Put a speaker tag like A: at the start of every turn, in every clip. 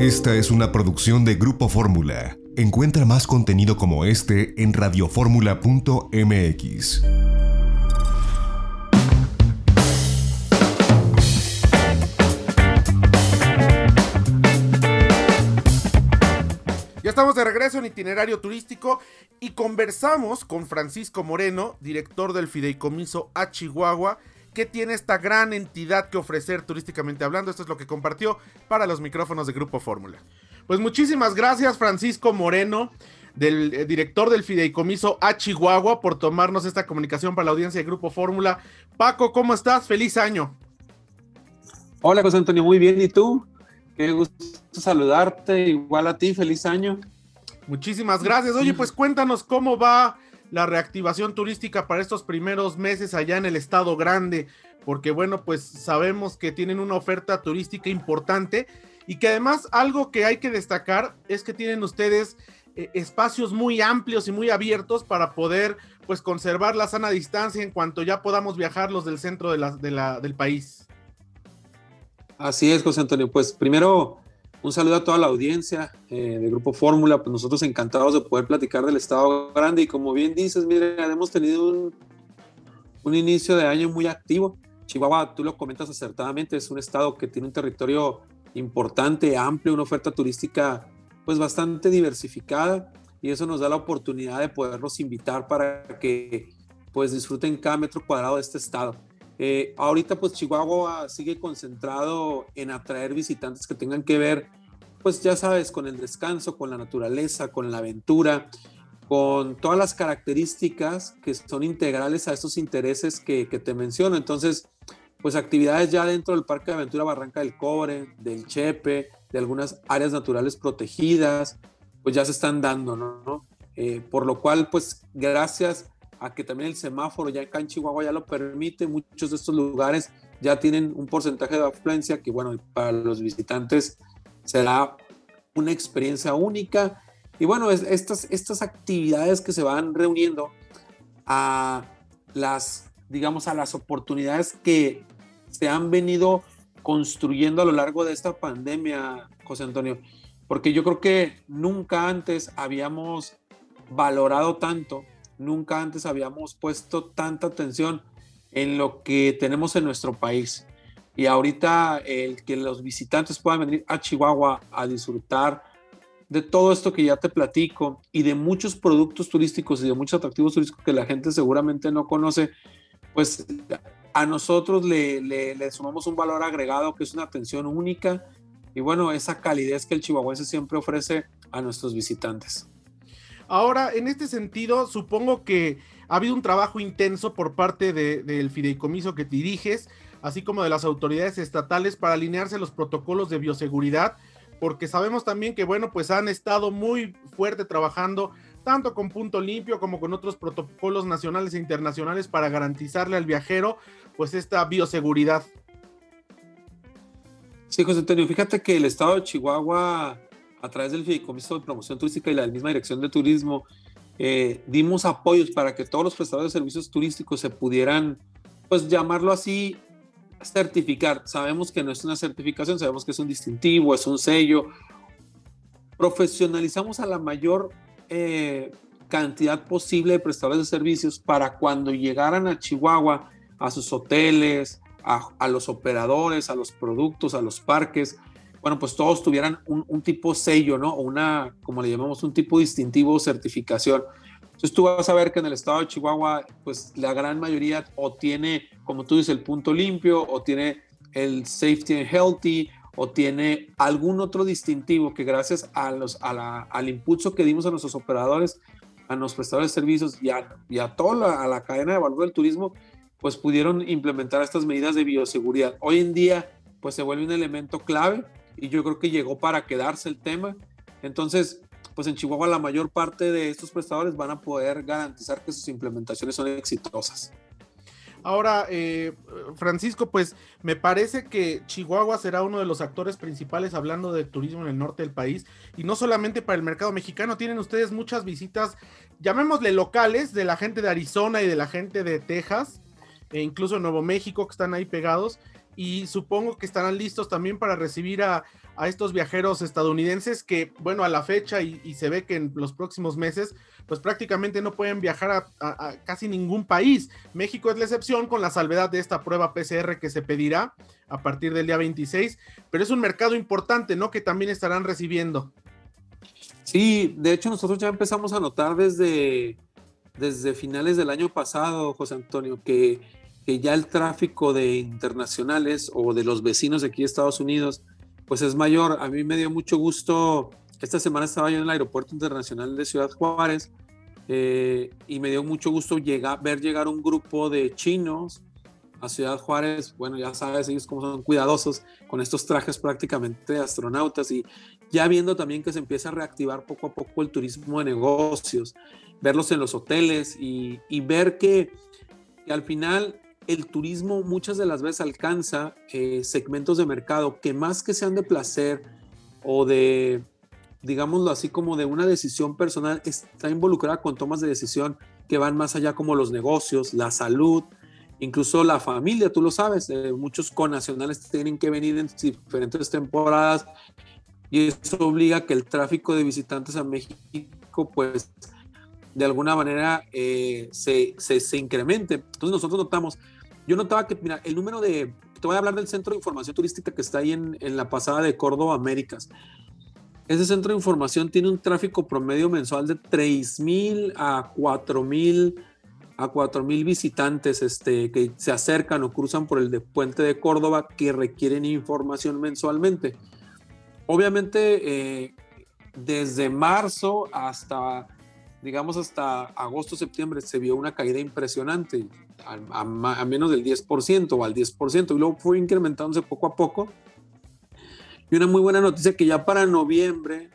A: Esta es una producción de Grupo Fórmula. Encuentra más contenido como este en radioformula.mx.
B: Ya estamos de regreso en itinerario turístico y conversamos con Francisco Moreno, director del Fideicomiso a Chihuahua, que tiene esta gran entidad que ofrecer turísticamente hablando. Esto es lo que compartió para los micrófonos de Grupo Fórmula. Pues muchísimas gracias Francisco Moreno, del eh, director del Fideicomiso a Chihuahua, por tomarnos esta comunicación para la audiencia de Grupo Fórmula. Paco, ¿cómo estás? Feliz año.
C: Hola José Antonio, muy bien. ¿Y tú? Qué gusto saludarte. Igual a ti, feliz año.
B: Muchísimas gracias. Oye, pues cuéntanos cómo va la reactivación turística para estos primeros meses allá en el estado grande, porque bueno, pues sabemos que tienen una oferta turística importante y que además algo que hay que destacar es que tienen ustedes eh, espacios muy amplios y muy abiertos para poder pues conservar la sana distancia en cuanto ya podamos viajar los del centro de la, del país.
C: Así es, José Antonio. Pues primero, un saludo a toda la audiencia eh, de Grupo Fórmula. Pues nosotros encantados de poder platicar del Estado Grande. Y como bien dices, miren, hemos tenido un, un inicio de año muy activo. Chihuahua, tú lo comentas acertadamente, es un estado que tiene un territorio importante, amplio, una oferta turística pues bastante diversificada y eso nos da la oportunidad de poderlos invitar para que pues disfruten cada metro cuadrado de este estado. Eh, ahorita pues Chihuahua sigue concentrado en atraer visitantes que tengan que ver, pues ya sabes, con el descanso, con la naturaleza, con la aventura, con todas las características que son integrales a estos intereses que, te menciono. Entonces, pues actividades ya dentro del Parque de Aventura Barranca del Cobre, del Chepe, de algunas áreas naturales protegidas, pues ya se están dando, ¿no? Eh, por lo cual, pues gracias a que también el semáforo ya acá en Chihuahua ya lo permite, muchos de estos lugares ya tienen un porcentaje de afluencia que, bueno, para los visitantes será una experiencia única. Y bueno, estas, estas actividades que se van reuniendo a las, digamos, a las oportunidades que se han venido construyendo a lo largo de esta pandemia, José Antonio, porque yo creo que nunca antes habíamos valorado tanto nunca antes habíamos puesto tanta atención en lo que tenemos en nuestro país. Y ahorita el que los visitantes puedan venir a Chihuahua a disfrutar de todo esto que ya te platico y de muchos productos turísticos y de muchos atractivos turísticos que la gente seguramente no conoce, pues a nosotros le, le, sumamos un valor agregado que es una atención única y bueno, esa calidez que el chihuahuense siempre ofrece a nuestros visitantes.
B: Ahora, en este sentido, supongo que ha habido un trabajo intenso por parte del fideicomiso que diriges, así como de las autoridades estatales para alinearse los protocolos de bioseguridad, porque sabemos también que, bueno, pues han estado muy fuerte trabajando tanto con Punto Limpio como con otros protocolos nacionales e internacionales para garantizarle al viajero, pues, esta bioseguridad.
C: Sí, José Antonio, fíjate que el estado de Chihuahua a través del Fideicomiso de Promoción Turística y la misma Dirección de Turismo, eh, dimos apoyos para que todos los prestadores de servicios turísticos se pudieran, pues llamarlo así, certificar. Sabemos que no es una certificación, sabemos que es un distintivo, es un sello. Profesionalizamos a la mayor eh, cantidad posible de prestadores de servicios para cuando llegaran a Chihuahua, a sus hoteles, a, a los operadores, a los productos, a los parques, bueno, pues todos tuvieran un, tipo sello, ¿no? O una, como le llamamos, un tipo distintivo o certificación. Entonces tú vas a ver que en el estado de Chihuahua, pues la gran mayoría o tiene, como tú dices, el punto limpio, o tiene el safety and healthy, o tiene algún otro distintivo que gracias a los, al impulso que dimos a nuestros operadores, a los prestadores de servicios y a, y a toda la, a la cadena de valor del turismo, pues pudieron implementar estas medidas de bioseguridad. Hoy en día, pues se vuelve un elemento clave y yo creo que llegó para quedarse el tema. Entonces, pues en Chihuahua la mayor parte de estos prestadores van a poder garantizar que sus implementaciones son exitosas.
B: Ahora, eh, Francisco, pues me parece que Chihuahua será uno de los actores principales hablando de turismo en el norte del país y no solamente para el mercado mexicano, tienen ustedes muchas visitas, llamémosle locales, de la gente de Arizona y de la gente de Texas e incluso Nuevo México que están ahí pegados y supongo que estarán listos también para recibir a, a estos viajeros estadounidenses que, bueno, a la fecha y, se ve que en los próximos meses, pues prácticamente no pueden viajar a, casi ningún país. México es la excepción con la salvedad de esta prueba PCR que se pedirá a partir del día 26, pero es un mercado importante, ¿no? Que también estarán recibiendo.
C: Sí, de hecho nosotros ya empezamos a notar desde, desde finales del año pasado, José Antonio, que, que ya el tráfico de internacionales o de los vecinos de aquí de Estados Unidos pues es mayor. A mí me dio mucho gusto. Esta semana estaba yo en el Aeropuerto Internacional de Ciudad Juárez eh, y me dio mucho gusto llegar, ver llegar un grupo de chinos a Ciudad Juárez. Bueno, ya sabes, ellos como son cuidadosos con estos trajes prácticamente de astronautas y ya viendo también que se empieza a reactivar poco a poco el turismo de negocios, verlos en los hoteles y, ver que, que al final el turismo muchas de las veces alcanza eh, segmentos de mercado que más que sean de placer o de, digámoslo así, como de una decisión personal, está involucrada con tomas de decisión que van más allá como los negocios, la salud, incluso la familia, tú lo sabes, eh, muchos conacionales tienen que venir en diferentes temporadas y eso obliga a que el tráfico de visitantes a México pues de alguna manera eh, se, se, se, incremente. Entonces nosotros notamos yo notaba que, mira, el número de, te voy a hablar del centro de información turística que está ahí en, en la pasada de Córdoba Américas. Ese centro de información tiene un tráfico promedio mensual de 3.000 a 4.000 a 4.000 visitantes este, que se acercan o cruzan por el de puente de Córdoba que requieren información mensualmente. Obviamente, eh, desde marzo hasta digamos hasta agosto, septiembre se vio una caída impresionante, a, menos del 10% o al 10%, y luego fue incrementándose poco a poco. Y una muy buena noticia que ya para noviembre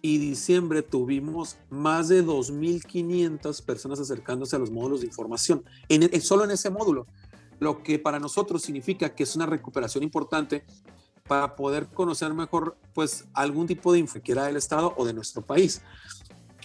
C: y diciembre tuvimos más de 2.500 personas acercándose a los módulos de información, en, e, solo en ese módulo, lo que para nosotros significa que es una recuperación importante para poder conocer mejor pues algún tipo de infección del Estado o de nuestro país.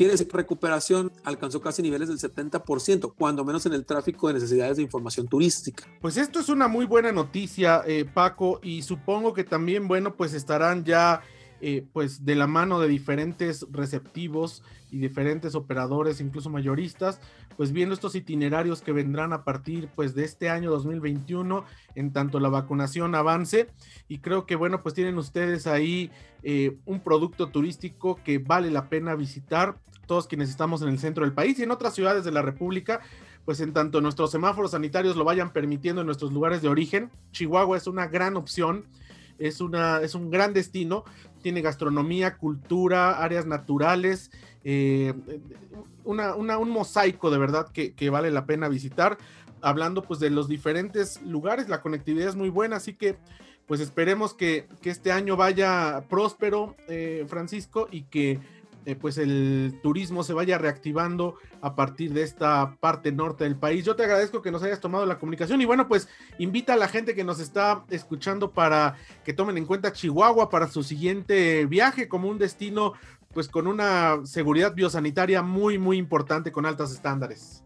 C: Quiere que recuperación alcanzó casi niveles del 70%, cuando menos en el tráfico de necesidades de información turística.
B: Pues esto es una muy buena noticia, eh, Paco, y supongo que también, bueno, pues estarán ya eh, pues de la mano de diferentes receptivos y diferentes operadores, incluso mayoristas, pues viendo estos itinerarios que vendrán a partir pues de este año 2021, en tanto la vacunación avance. Y creo que bueno, pues tienen ustedes ahí eh, un producto turístico que vale la pena visitar, todos quienes estamos en el centro del país y en otras ciudades de la República pues en tanto nuestros semáforos sanitarios lo vayan permitiendo en nuestros lugares de origen, Chihuahua es una gran opción, es, una, es un gran destino, tiene gastronomía, cultura, áreas naturales, eh, una, un mosaico de verdad que, vale la pena visitar. Hablando pues de los diferentes lugares, la conectividad es muy buena, así que pues esperemos que, este año vaya próspero, eh, Francisco, y que eh, pues el turismo se vaya reactivando a partir de esta parte norte del país. Yo te agradezco que nos hayas tomado la comunicación y bueno, pues invita a la gente que nos está escuchando para que tomen en cuenta Chihuahua para su siguiente viaje como un destino pues con una seguridad biosanitaria muy, muy importante con altos estándares.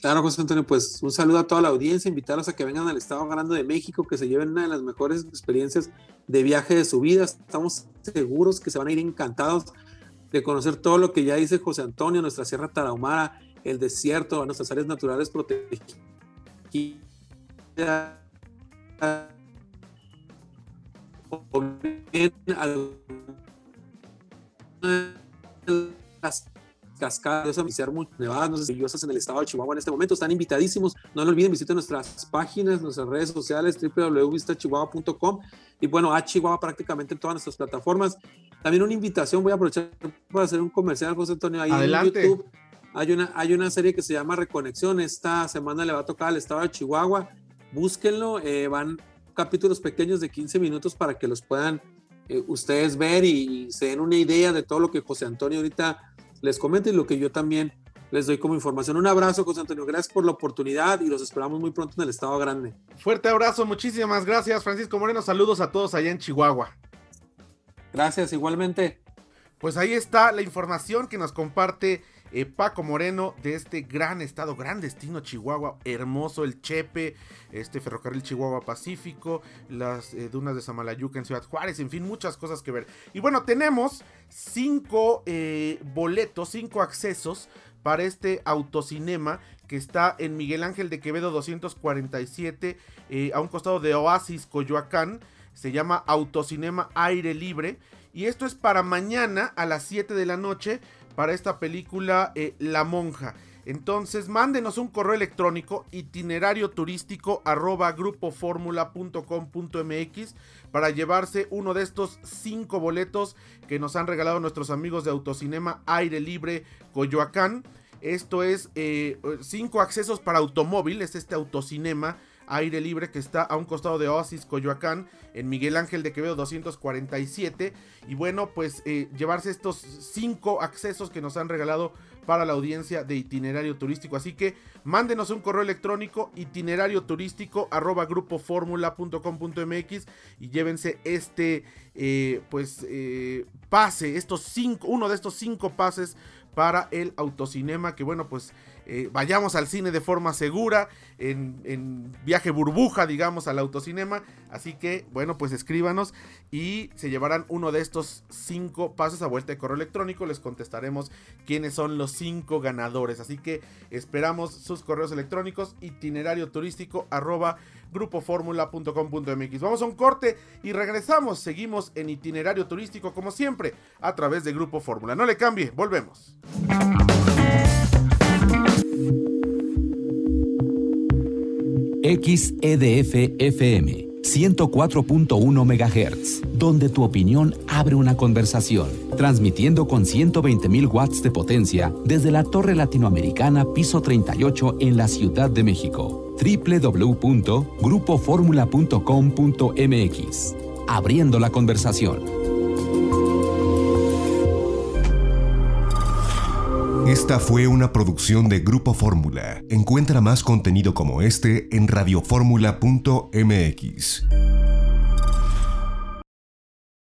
C: Claro, José Antonio, pues un saludo a toda la audiencia, invitarlos a que vengan al Estado Grande de México, que se lleven una de las mejores experiencias de viaje de su vida. Estamos seguros que se van a ir encantados de conocer todo lo que ya dice José Antonio, nuestra Sierra Tarahumara, el desierto, nuestras áreas naturales protegidas. las cascadas muy nevadas, maravillosas en el estado de Chihuahua en este momento. Están invitadísimos. No lo olviden, visiten nuestras páginas, nuestras redes sociales, www.chihuahua.com y bueno, a Chihuahua prácticamente en todas nuestras plataformas. También una invitación, voy a aprovechar para hacer un comercial, José Antonio, ahí en YouTube. Hay una, hay una serie que se llama Reconexión. Esta semana le va a tocar al estado de Chihuahua. Búsquenlo. Eh, van capítulos pequeños de 15 minutos para que los puedan eh, ustedes ver y, se den una idea de todo lo que José Antonio ahorita les comenta y lo que yo también les doy como información. Un abrazo, José Antonio. Gracias por la oportunidad y los esperamos muy pronto en el Estado Grande.
B: Fuerte abrazo, muchísimas gracias, Francisco Moreno. Saludos a todos allá en Chihuahua.
C: Gracias, igualmente.
B: Pues ahí está la información que nos comparte eh, Paco Moreno de este gran estado, gran destino Chihuahua, hermoso el Chepe, este ferrocarril Chihuahua Pacífico, las eh, dunas de Samalayuca en Ciudad Juárez, en fin, muchas cosas que ver. Y bueno, tenemos cinco eh, boletos, cinco accesos para este autocinema que está en Miguel Ángel de Quevedo 247, a un costado de Oasis, Coyoacán. Se llama Autocinema Aire Libre. Y esto es para mañana a las 7 de la noche para esta película eh, La Monja. Entonces, mándenos un correo electrónico itinerario turístico arroba para llevarse uno de estos cinco boletos que nos han regalado nuestros amigos de Autocinema Aire Libre Coyoacán. Esto es eh, cinco accesos para automóvil, es este autocinema aire libre que está a un costado de Oasis Coyoacán en Miguel Ángel de Quevedo 247 y bueno pues eh, llevarse estos cinco accesos que nos han regalado para la audiencia de itinerario turístico. Así que mándenos un correo electrónico itinerario turístico arroba grupoformula.com.mx y llévense este eh, pues eh, pase estos cinco uno de estos cinco pases para el autocinema que bueno pues eh, vayamos al cine de forma segura, en, viaje burbuja, digamos, al autocinema. Así que, bueno, pues escríbanos y se llevarán uno de estos cinco pases a vuelta de correo electrónico. Les contestaremos quiénes son los cinco ganadores. Así que esperamos sus correos electrónicos, itinerario turístico arroba grupoformula.com.mx. Vamos a un corte y regresamos. Seguimos en itinerario turístico como siempre a través de Grupo Fórmula. No le cambie, volvemos.
D: XEDF FM 104.1 MHz, donde tu opinión abre una conversación, transmitiendo con 120.000 watts de potencia desde la Torre Latinoamericana Piso 38 en la Ciudad de México. www.grupoformula.com.mx. Abriendo la conversación.
A: Esta fue una producción de Grupo Fórmula. Encuentra más contenido como este en radioformula.mx.